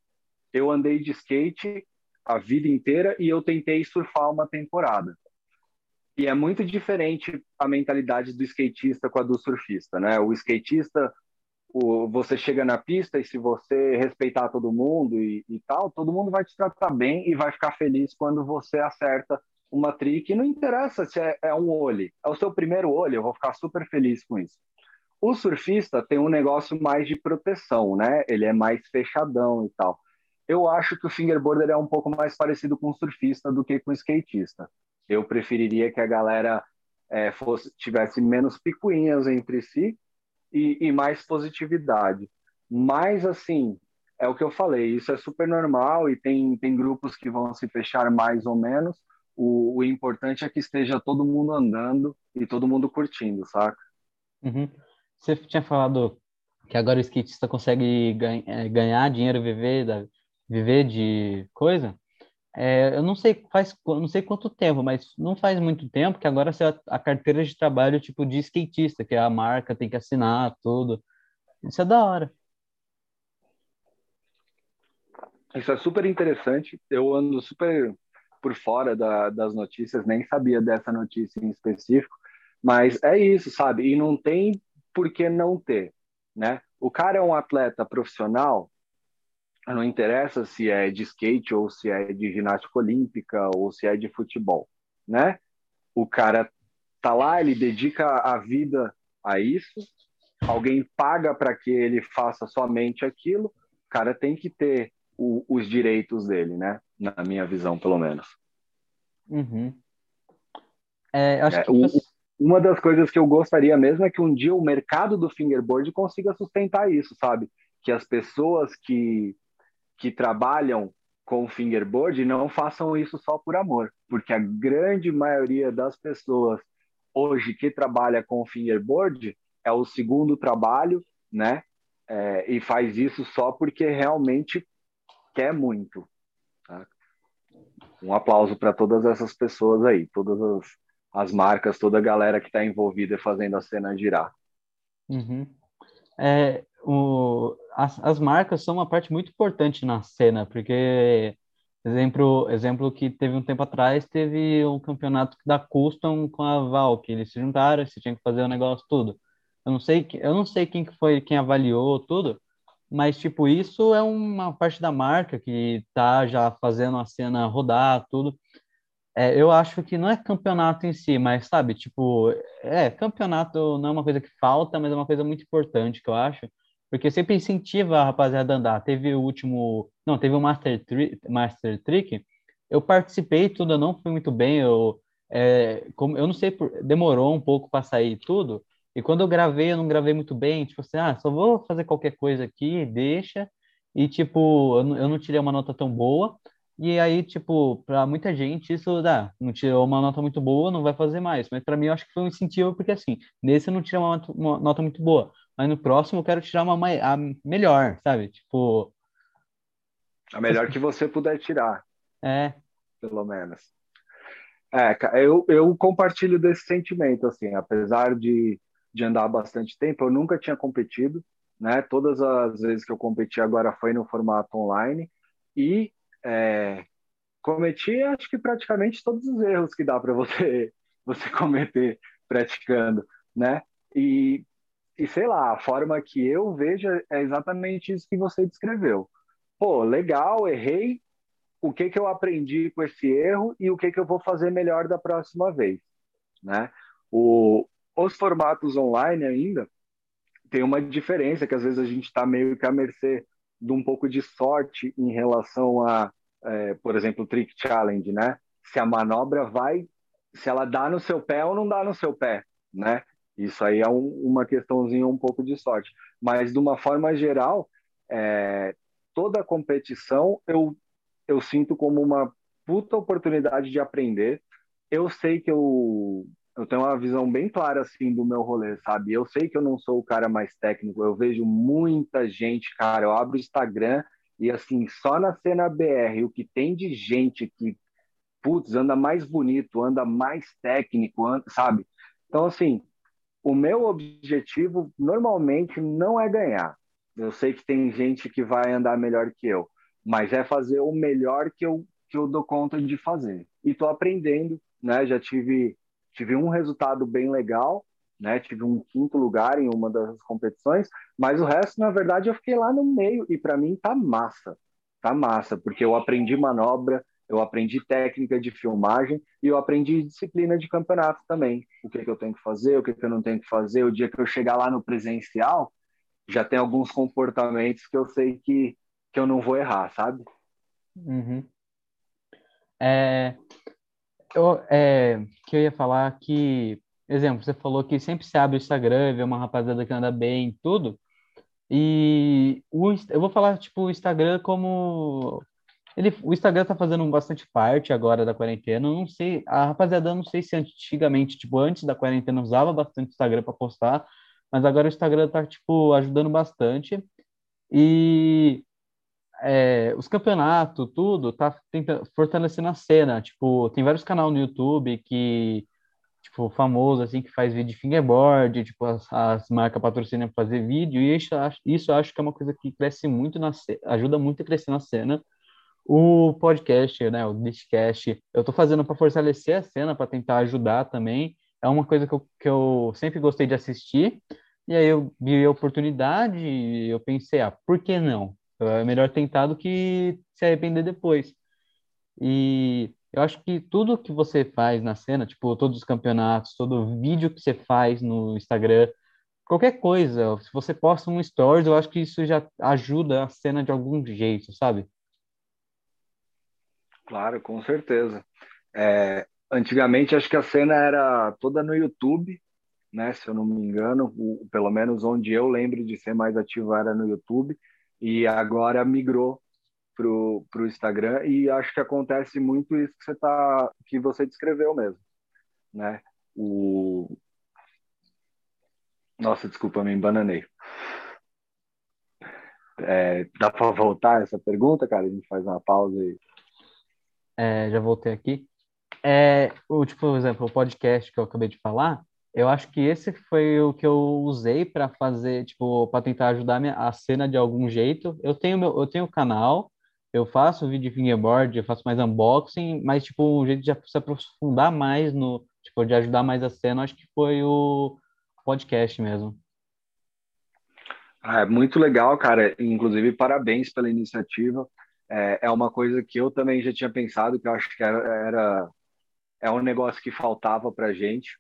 Eu andei de skate a vida inteira e eu tentei surfar uma temporada. E é muito diferente a mentalidade do skatista com a do surfista, né? O skatista, o, você chega na pista e se você respeitar todo mundo e, e tal, todo mundo vai te tratar bem e vai ficar feliz quando você acerta uma trick, não interessa se é, é um olho, é o seu primeiro olho, eu vou ficar super feliz com isso. O surfista tem um negócio mais de proteção, né? Ele é mais fechadão e tal. Eu acho que o fingerboarder é um pouco mais parecido com o surfista do que com o skatista. Eu preferiria que a galera é, fosse tivesse menos picuinhas entre si e, e mais positividade. Mas, assim, é o que eu falei, isso é super normal e tem, tem grupos que vão se fechar mais ou menos, o, o, importante é que esteja todo mundo andando e todo mundo curtindo, saca? Uhum. Você tinha falado que agora o skatista consegue é, ganhar dinheiro, viver, da, viver de coisa. É, eu não sei faz, não sei quanto tempo, mas não faz muito tempo que agora você, a carteira de trabalho tipo de skatista, que a marca tem que assinar tudo. Isso é da hora. Isso é super interessante. Eu ando super por fora da, das notícias, nem sabia dessa notícia em específico, mas é isso, sabe? E não tem por que não ter, né? O cara é um atleta profissional, não interessa se é de skate ou se é de ginástica olímpica ou se é de futebol, né? O cara tá lá, ele dedica a vida a isso, alguém paga para que ele faça somente aquilo, o cara tem que ter o, os direitos dele, né? Na minha visão, pelo menos. Uhum. É, acho é, que... o, uma das coisas que eu gostaria mesmo é que um dia o mercado do fingerboard consiga sustentar isso, sabe? Que as pessoas que, que trabalham com fingerboard não façam isso só por amor, porque a grande maioria das pessoas hoje que trabalha com fingerboard é o segundo trabalho, né? É, e faz isso só porque realmente quer muito. Tá? Um aplauso para todas essas pessoas aí, todas as, as marcas, toda a galera que está envolvida fazendo a cena girar. Uhum. É, o, as, as marcas são uma parte muito importante na cena, porque Exemplo, exemplo que teve um tempo atrás, teve um campeonato da Custom com a Val, que eles se juntaram, você tinha que fazer o negócio tudo. Eu não sei, eu não sei quem que foi quem avaliou tudo, mas tipo, isso é uma parte da marca que tá já fazendo a cena rodar, tudo. É, eu acho que não é campeonato em si, mas sabe, tipo, é, campeonato não é uma coisa que falta, mas é uma coisa muito importante que eu acho, porque sempre incentiva a rapaziada a andar. Teve o último, não, teve o Master, Tri, Master Trick, eu participei tudo, eu não fui muito bem, eu, é, como, eu não sei, demorou um pouco para sair tudo, e quando eu gravei, eu não gravei muito bem, tipo assim, ah, só vou fazer qualquer coisa aqui, deixa, e tipo, eu eu não tirei uma nota tão boa, e aí, tipo, para muita gente isso dá, não tirou uma nota muito boa, não vai fazer mais. Mas para mim eu acho que foi um incentivo, porque assim, nesse eu não tirei uma, uma nota muito boa mas no próximo eu quero tirar uma a melhor, sabe? Tipo. A melhor que você puder tirar. É. Pelo menos. É, eu, eu compartilho desse sentimento, assim, apesar de, de andar bastante tempo, eu nunca tinha competido, né? Todas as vezes que eu competi agora foi no formato online e é, cometi, acho que praticamente todos os erros que dá para você você cometer praticando, né? E e sei lá, a forma que eu vejo é exatamente isso que você descreveu. Pô, legal, errei. O que que eu aprendi com esse erro e o que que eu vou fazer melhor da próxima vez, né? O, os formatos online ainda tem uma diferença que às vezes a gente está meio que à mercê de um pouco de sorte em relação a, é, por exemplo, trick challenge, né? Se a manobra vai, se ela dá no seu pé ou não dá no seu pé, né? Isso aí é um, uma questãozinha um pouco de sorte. Mas, de uma forma geral, é, toda competição eu, eu sinto como uma puta oportunidade de aprender. Eu sei que eu, eu tenho uma visão bem clara assim do meu rolê, sabe? Eu sei que eu não sou o cara mais técnico. Eu vejo muita gente, cara. Eu abro o Instagram e assim, só na cena BR, o que tem de gente que, putz, anda mais bonito, anda mais técnico, anda, sabe? Então, assim, o meu objetivo normalmente não é ganhar. Eu sei que tem gente que vai andar melhor que eu, mas é fazer o melhor que eu, que eu dou conta de fazer. E estou aprendendo, né? Já tive, tive um resultado bem legal, né? Tive um quinto lugar em uma das competições, mas o resto, na verdade, eu fiquei lá no meio e para mim tá massa. Tá massa, porque eu aprendi manobra, eu aprendi técnica de filmagem e eu aprendi disciplina de campeonato também. O que, que eu tenho que fazer, o que, que eu não tenho que fazer. O dia que eu chegar lá no presencial, já tem alguns comportamentos que eu sei que, que eu não vou errar, sabe? Uhum. É, eu, é, que eu ia falar que, exemplo, você falou que sempre se abre o Instagram vê uma rapaziada que anda bem tudo. E o, eu vou falar, tipo, o Instagram como ele, o Instagram tá fazendo bastante parte agora da quarentena. Eu não sei, a rapaziada, não sei se antigamente, tipo, antes da quarentena usava bastante o Instagram para postar, mas agora o Instagram tá, tipo, ajudando bastante. E é, os campeonatos, tudo, tá tentando, fortalecendo a cena. Tipo, tem vários canais no YouTube que, tipo, famoso, assim, que faz vídeo de fingerboard, tipo, as, as marcas patrocinam fazer vídeo, e isso, isso acho que é uma coisa que cresce muito na ajuda muito a crescer na cena o podcast, né, o Discast, eu estou fazendo para fortalecer a cena, para tentar ajudar também. É uma coisa que eu, que eu sempre gostei de assistir. E aí eu vi a oportunidade e eu pensei, ah, por que não? É melhor tentar do que se arrepender depois. E eu acho que tudo que você faz na cena, tipo, todos os campeonatos, todo vídeo que você faz no Instagram, qualquer coisa, se você posta um stories, eu acho que isso já ajuda a cena de algum jeito, sabe? Claro, com certeza. É, antigamente, acho que a cena era toda no YouTube, né? Se eu não me engano, o, pelo menos onde eu lembro de ser mais ativo era no YouTube, e agora migrou pro, pro Instagram e acho que acontece muito isso que você tá que você descreveu mesmo, né? O Nossa, desculpa, me embananei. É, dá para voltar essa pergunta, cara? A gente faz uma pausa aí. É, já voltei aqui. É, o tipo, por exemplo, o podcast que eu acabei de falar, eu acho que esse foi o que eu usei para fazer, tipo, para tentar ajudar a, minha, a cena de algum jeito. Eu tenho meu, eu tenho canal, eu faço vídeo de fingerboard, eu faço mais unboxing, mas, tipo, um jeito de se aprofundar mais no, tipo, de ajudar mais a cena, acho que foi o podcast mesmo. Ah, é muito legal, cara. Inclusive, parabéns pela iniciativa. É, é uma coisa que eu também já tinha pensado, que eu acho que era, era é um negócio que faltava para gente.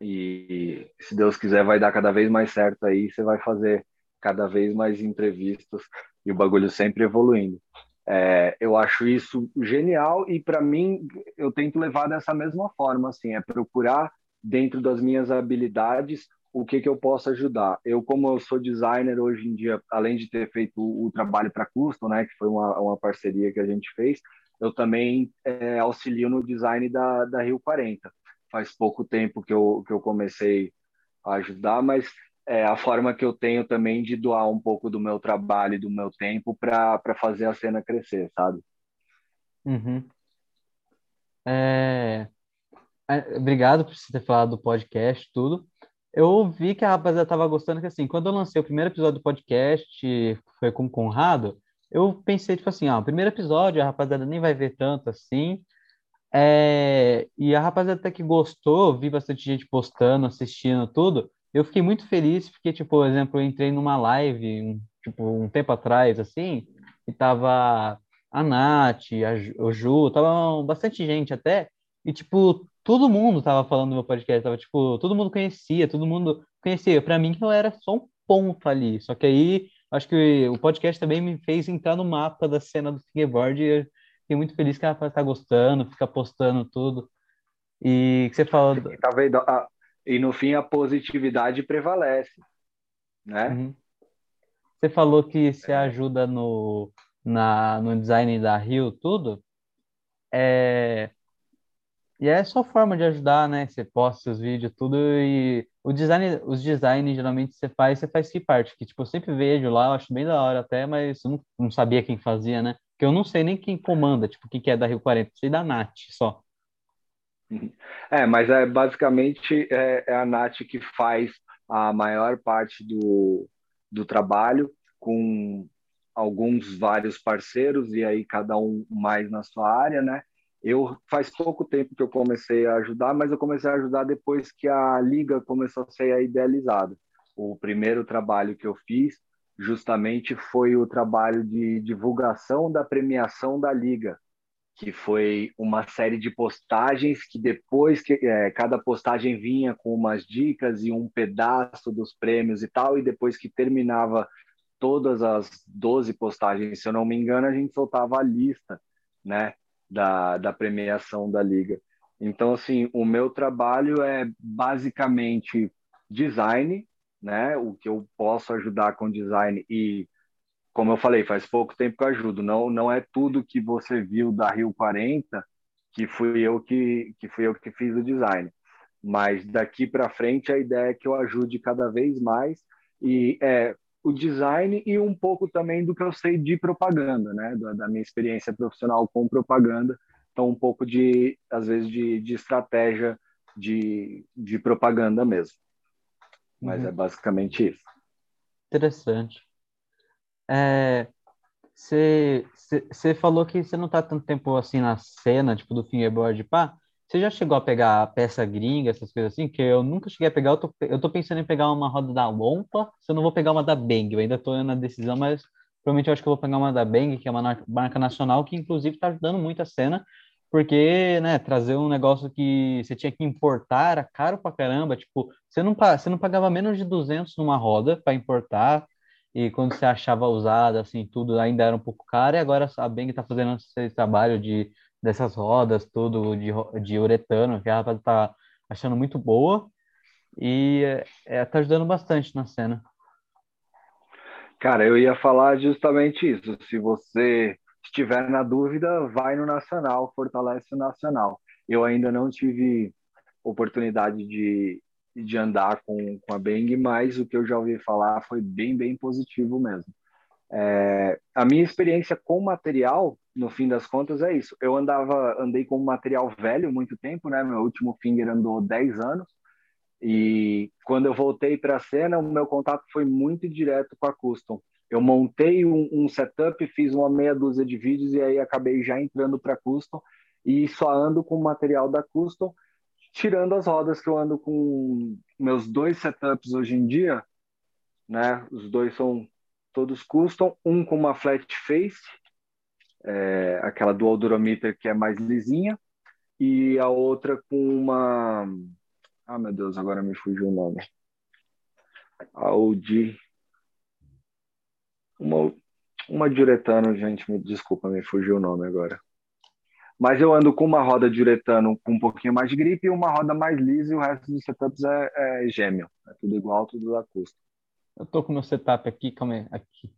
E se Deus quiser, vai dar cada vez mais certo aí. Você vai fazer cada vez mais entrevistas e o bagulho sempre evoluindo. É, eu acho isso genial e para mim eu tento levar dessa mesma forma, assim, é procurar dentro das minhas habilidades o que que eu posso ajudar. Eu como eu sou designer hoje em dia, além de ter feito o, o trabalho para Custom, né, que foi uma, uma parceria que a gente fez, eu também é, auxilio no design da, da Rio 40. Faz pouco tempo que eu, que eu comecei a ajudar, mas é a forma que eu tenho também de doar um pouco do meu trabalho e do meu tempo para fazer a cena crescer, sabe? Uhum. É... é obrigado por você ter falado do podcast, tudo. Eu vi que a rapaziada tava gostando, que assim, quando eu lancei o primeiro episódio do podcast, foi com o Conrado, eu pensei, tipo assim, ah, o primeiro episódio a rapaziada nem vai ver tanto assim, é... e a rapaziada até que gostou, vi bastante gente postando, assistindo tudo, eu fiquei muito feliz porque, tipo, por exemplo, eu entrei numa live, um, tipo, um tempo atrás, assim, e tava a Nath, a, o Ju, tava bastante gente até, e, tipo, todo mundo tava falando do meu podcast, tava, tipo, todo mundo conhecia, todo mundo conhecia. Para mim, eu era só um ponto ali, só que aí, acho que o podcast também me fez entrar no mapa da cena do fingerboard fiquei muito feliz que ela tá gostando, fica postando tudo. E que você falou... Tá? A, e no fim a positividade prevalece, né? Uhum. Você falou que você ajuda no, na, no design da Rio, tudo. É... E é só forma de ajudar, né? Você posta os vídeos, tudo, e o design, os designs geralmente você faz, você faz que parte, que tipo, eu sempre vejo lá, eu acho bem da hora até, mas eu não, não sabia quem fazia, né? Porque eu não sei nem quem comanda, tipo, o que, que é da Rio 40, sei da Nath só. É, mas é basicamente é, é, a Nath que faz a maior parte do, do trabalho com alguns vários parceiros e aí cada um mais na sua área, né? Eu faz pouco tempo que eu comecei a ajudar, mas eu comecei a ajudar depois que a liga começou a ser idealizada. O primeiro trabalho que eu fiz justamente foi o trabalho de divulgação da premiação da liga, que foi uma série de postagens que depois que é, cada postagem vinha com umas dicas e um pedaço dos prêmios e tal, e depois que terminava todas as 12 postagens, se eu não me engano, a gente soltava a lista, né, da, da premiação da liga. Então, assim, o meu trabalho é basicamente design, né, o que eu posso ajudar com design e como eu falei, faz pouco tempo que eu ajudo. Não, não é tudo que você viu da Rio 40 que fui eu que, que fui eu que fiz o design. Mas daqui para frente a ideia é que eu ajude cada vez mais e é o design e um pouco também do que eu sei de propaganda, né? Da, da minha experiência profissional com propaganda. Então um pouco de às vezes de, de estratégia de, de propaganda mesmo. Mas uhum. é basicamente isso. Interessante. Você é, falou que você não tá tanto tempo assim na cena, tipo, do fingerboard, pá. Você já chegou a pegar a peça gringa, essas coisas assim? Que eu nunca cheguei a pegar. Eu tô, eu tô pensando em pegar uma roda da Wompa, se eu não vou pegar uma da Bang. Eu ainda tô na decisão, mas provavelmente eu acho que eu vou pegar uma da Bang, que é uma marca nacional, que inclusive tá ajudando muito a cena. Porque, né, trazer um negócio que você tinha que importar era caro pra caramba, tipo, você não, você não pagava menos de 200 numa roda para importar, e quando você achava usada, assim, tudo ainda era um pouco caro, e agora a Bang tá fazendo esse trabalho de, dessas rodas, tudo de, de uretano, que ela tá achando muito boa, e é, tá ajudando bastante na cena. Cara, eu ia falar justamente isso. Se você estiver na dúvida, vai no Nacional, fortalece o Nacional. Eu ainda não tive oportunidade de, de andar com, com a Bang, mas o que eu já ouvi falar foi bem, bem positivo mesmo. É, a minha experiência com material, no fim das contas, é isso. Eu andava, andei com material velho muito tempo, né? Meu último Finger andou 10 anos. E quando eu voltei para a cena, o meu contato foi muito direto com a Custom. Eu montei um, um, setup, fiz uma meia dúzia de vídeos e aí acabei já entrando para Custom e só ando com o material da Custom, tirando as rodas que eu ando com meus dois setups hoje em dia, né? Os dois são todos custom, um com uma flat face, é, aquela dual durometer que é mais lisinha, e a outra com uma ah, meu Deus, agora me fugiu o nome. Audi. Uma, uma diuretano, gente, me desculpa, me fugiu o nome agora. Mas eu ando com uma roda diuretano com um pouquinho mais de gripe e uma roda mais lisa e o resto dos setups é, é gêmeo. É tudo igual, tudo da Custom. Eu tô com meu setup aqui, calma aí, aqui.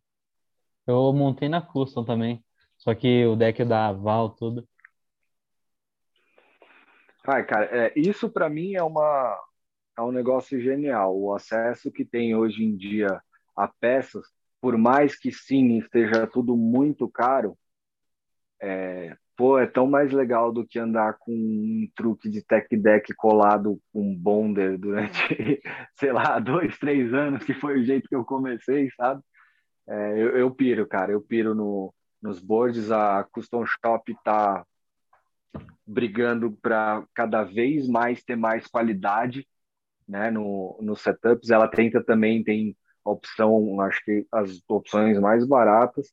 Eu montei na Custom também. Só que o deck da Val, tudo. Ai, cara, é, isso para mim é uma é um negócio genial. O acesso que tem hoje em dia a peças, por mais que sim esteja tudo muito caro, é, pô, é tão mais legal do que andar com um truque de tech deck colado com bonder durante, sei lá, dois, três anos, que foi o jeito que eu comecei, sabe? É, eu, eu piro, cara, eu piro no, nos boards, a Custom Shop tá brigando para cada vez mais ter mais qualidade né, no, no setups. Ela tenta também, tem opção, acho que as opções mais baratas,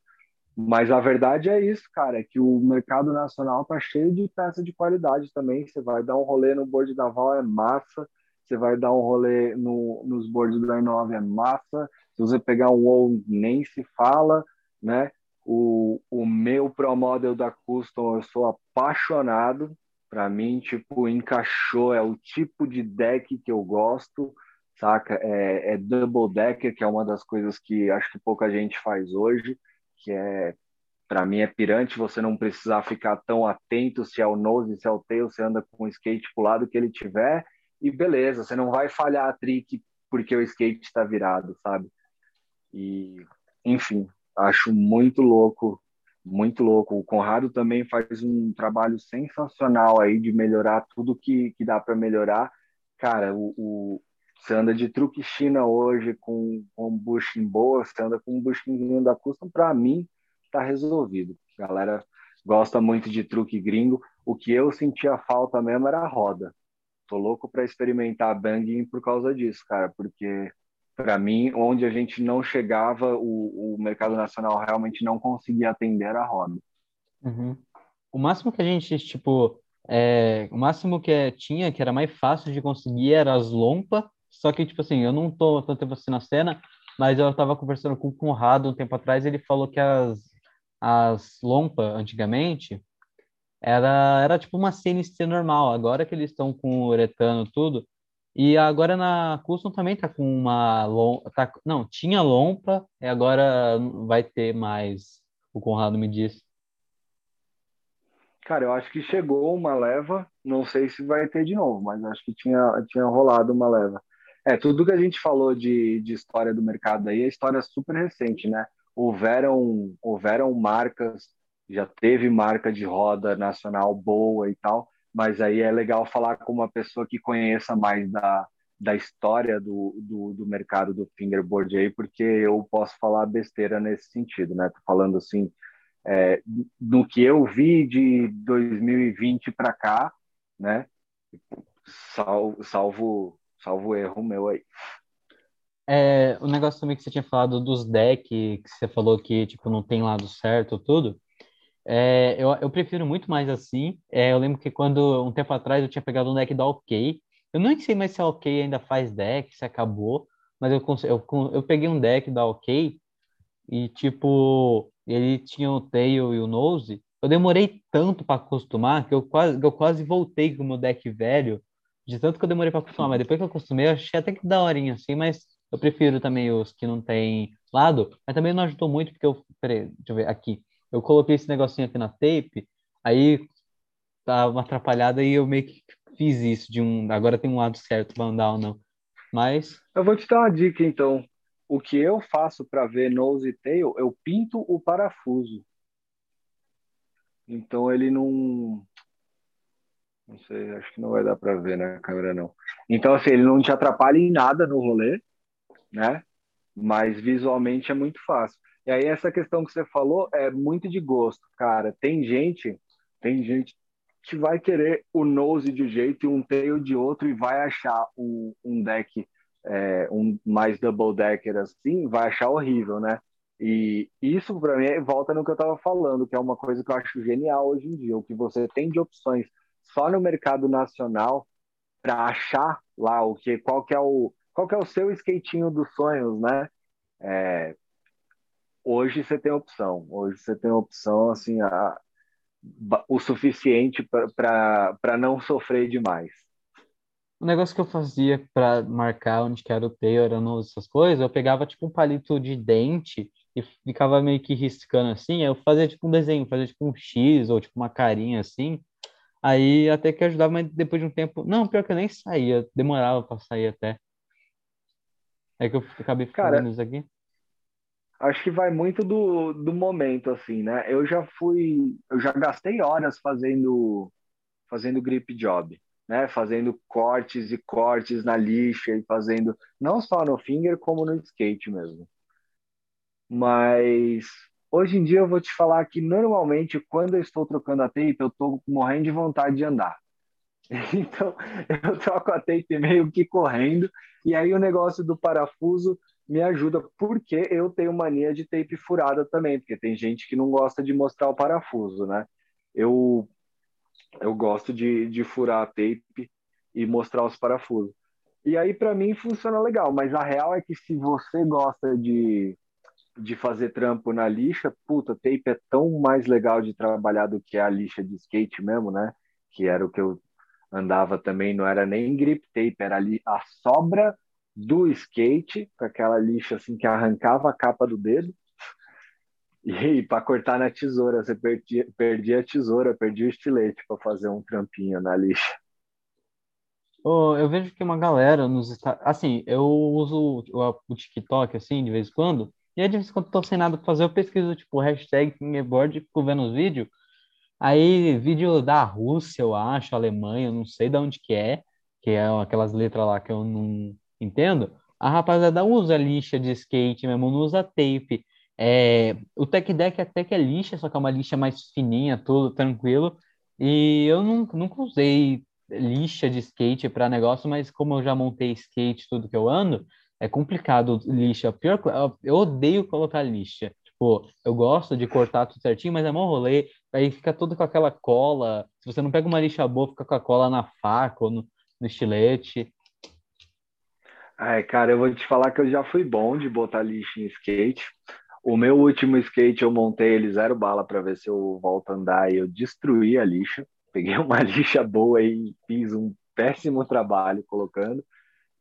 mas a verdade é isso, cara, é que o mercado nacional tá cheio de peça de qualidade também. Você vai dar um rolê no board da Val, é massa. Você vai dar um rolê no, nos boards do i9, é massa. Se você pegar um WoW, nem se fala, né? O, o meu Pro Model da Custom, eu sou apaixonado. Para mim, tipo, encaixou, é o tipo de deck que eu gosto, saca? É, é double decker, que é uma das coisas que acho que pouca gente faz hoje, que é, para mim, é pirante você não precisar ficar tão atento se é o nose, se é o tail, você anda com o skate pro lado que ele tiver, e beleza, você não vai falhar a trick porque o skate está virado, sabe? E, enfim, acho muito louco, muito louco. O Conrado também faz um trabalho sensacional aí de melhorar tudo que, que dá para melhorar. Cara, o, o, você anda de truque China hoje com, com um bushing boa, você anda com um bushingzinho da Custom, para mim tá resolvido. A galera gosta muito de truque gringo. O que eu sentia falta mesmo era a roda. Tô louco para experimentar banging por causa disso, cara, porque para mim, onde a gente não chegava, o, o mercado nacional realmente não conseguia atender a roda. Uhum. O máximo que a gente, tipo, é, o máximo que é, tinha, que era mais fácil de conseguir, era as lompas, só que, tipo assim, eu não tô tanto tempo assim na cena, mas eu estava conversando com o Conrado um tempo atrás, ele falou que as, as lompas, antigamente, era, era tipo uma CNC normal, agora que eles estão com uretano tudo, e agora na Custom também tá com uma lompa. Tá, não, tinha lompa e agora vai ter mais. O Conrado me disse. Cara, eu acho que chegou uma leva. Não sei se vai ter de novo, mas acho que tinha, tinha rolado uma leva. É, tudo que a gente falou de, de história do mercado aí é história super recente, né? Houveram, houveram marcas, já teve marca de roda nacional boa e tal, mas aí é legal falar com uma pessoa que conheça mais da, da história do, do, do, mercado do fingerboard aí, porque eu posso falar besteira nesse sentido, né? Tô falando assim, é, do que eu vi de 2020 para cá, né? Salvo, salvo, salvo erro meu aí. É, o negócio também que você tinha falado dos decks, que você falou que tipo não tem lado certo, tudo. É, eu, eu prefiro muito mais assim. É, eu lembro que quando, um tempo atrás, eu tinha pegado um deck da OK. Eu não sei mais se a OK ainda faz deck, se acabou, mas eu, eu, eu peguei um deck da OK e, tipo, ele tinha o Tail e o Nose. Eu demorei tanto para acostumar que eu quase, eu quase voltei com o meu deck velho, de tanto que eu demorei para acostumar. Mas depois que eu acostumei, eu achei até que daorinha, assim, mas eu prefiro também os que não tem lado. Mas também não ajudou muito, porque eu. Peraí, deixa eu ver aqui. Eu coloquei esse negocinho aqui na tape, aí tá uma atrapalhada e eu meio que fiz isso de um. Agora tem um lado certo para andar ou não. Mas. Eu vou te dar uma dica então o que eu faço para ver nose e tail, eu pinto o parafuso. Então ele não. Não sei, acho que não vai dar para ver na câmera, não. Então, assim, ele não te atrapalha em nada no rolê, né? Mas visualmente é muito fácil. E aí, essa questão que você falou é muito de gosto, cara. Tem gente, tem gente que vai querer o nose de um jeito e um tail de outro e vai achar um, um deck é, um mais double decker assim, vai achar horrível, né? E isso para mim volta no que eu estava falando, que é uma coisa que eu acho genial hoje em dia, o que você tem de opções só no mercado nacional para achar lá o que, qual que é o, qual que é o seu skatinho dos sonhos, né? É, hoje você tem opção, hoje você tem opção assim a, o suficiente para não sofrer demais. O negócio que eu fazia para marcar onde que era o tail, era nos, essas coisas, eu pegava tipo um palito de dente e ficava meio que riscando assim, eu fazia tipo um desenho, fazia tipo um X ou tipo uma carinha assim. Aí até que ajudava, mas depois de um tempo. Não, pior que eu nem saía, demorava para sair até. É que eu acabei ficando isso aqui. Acho que vai muito do, do momento, assim, né? Eu já fui. Eu já gastei horas fazendo fazendo grip job né, fazendo cortes e cortes na lixa e fazendo não só no finger como no skate mesmo. Mas hoje em dia eu vou te falar que normalmente quando eu estou trocando a tape eu estou morrendo de vontade de andar. Então eu troco a tape meio que correndo e aí o negócio do parafuso me ajuda porque eu tenho mania de tape furada também, porque tem gente que não gosta de mostrar o parafuso, né? Eu eu gosto de, de furar a tape e mostrar os parafusos. E aí, para mim, funciona legal, mas a real é que se você gosta de, de fazer trampo na lixa, puta, tape é tão mais legal de trabalhar do que a lixa de skate mesmo, né? Que era o que eu andava também, não era nem grip tape, era ali a sobra do skate, com aquela lixa assim que arrancava a capa do dedo. E para cortar na tesoura, você perdia, perdia a tesoura, perdia o estilete para fazer um trampinho na lixa. Oh, eu vejo que uma galera nos está assim, eu uso o, TikTok assim de vez em quando, e de vez em quando tô sem nada para fazer, eu pesquiso tipo hashtag fingerboard, fico vendo os vídeos. Aí vídeo da Rússia, eu acho, Alemanha, não sei de onde que é, que é aquelas letras lá que eu não entendo. A rapaziada usa lixa de skate mesmo, não usa tape. É, o Tech Deck até que é lixa, só que é uma lixa mais fininha, tudo tranquilo. E eu nunca, nunca usei lixa de skate para negócio, mas como eu já montei skate tudo que eu ando, é complicado lixa. Pior, eu odeio colocar lixa. Tipo, eu gosto de cortar tudo certinho, mas é mó rolê. Aí fica tudo com aquela cola. Se você não pega uma lixa boa, fica com a cola na faca ou no, no estilete. Ai, cara, eu vou te falar que eu já fui bom de botar lixa em skate. O meu último skate eu montei ele zero bala para ver se eu volto a andar e eu destruí a lixa. Peguei uma lixa boa e fiz um péssimo trabalho colocando.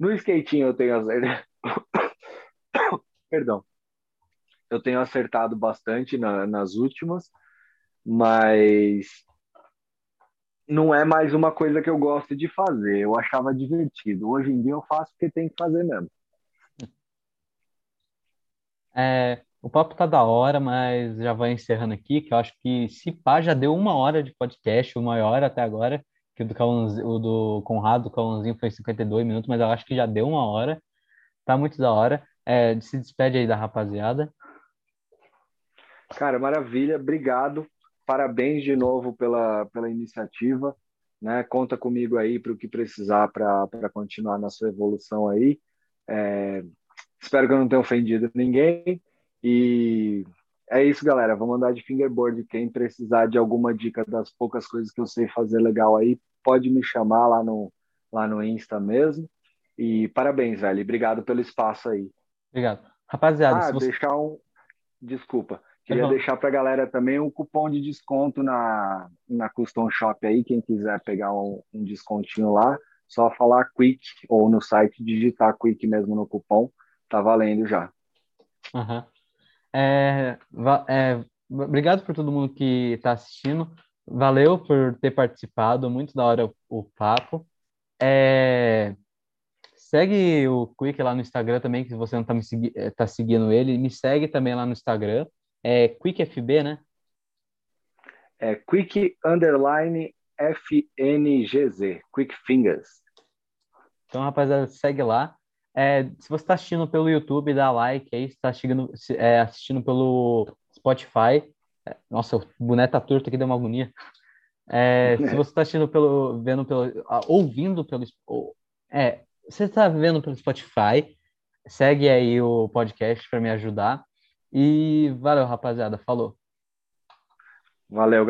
No skatinho eu tenho. Perdão. Eu tenho acertado bastante na, nas últimas, mas não é mais uma coisa que eu gosto de fazer. Eu achava divertido. Hoje em dia eu faço porque tem que fazer mesmo. É, o papo tá da hora, mas já vai encerrando aqui, que eu acho que se pá já deu uma hora de podcast, uma maior até agora, que o do, o do Conrado, o Calãozinho foi 52 minutos, mas eu acho que já deu uma hora. Tá muito da hora. É, se despede aí da rapaziada. Cara, maravilha, obrigado. Parabéns de novo pela, pela iniciativa. Né? Conta comigo aí para o que precisar para continuar na sua evolução aí. É, espero que eu não tenha ofendido ninguém. E é isso, galera. Vamos andar de fingerboard. Quem precisar de alguma dica das poucas coisas que eu sei fazer legal aí, pode me chamar lá no, lá no Insta mesmo. E parabéns, velho. Obrigado pelo espaço aí. Obrigado. Rapaziada, ah, você... deixar um. Desculpa. Queria uhum. deixar para a galera também um cupom de desconto na, na Custom Shop aí. Quem quiser pegar um, um descontinho lá, só falar Quick ou no site digitar Quick mesmo no cupom. Tá valendo já. Uhum. É, é, obrigado por todo mundo que está assistindo. Valeu por ter participado. Muito da hora o, o papo. É, segue o Quick lá no Instagram também, que você não está segui é, tá seguindo ele. Me segue também lá no Instagram. É QuickFB, né? É Quick Underline FNGZ. Quick Fingers. Então, rapaziada, segue lá. É, se você está assistindo pelo YouTube, dá like aí. Se está assistindo, é, assistindo pelo Spotify, é, nossa, o boneco tá torto aqui, deu uma agonia. É, se você está assistindo pelo, vendo pelo, ouvindo pelo, é, você está vendo pelo Spotify, segue aí o podcast para me ajudar. E valeu, rapaziada. Falou. Valeu,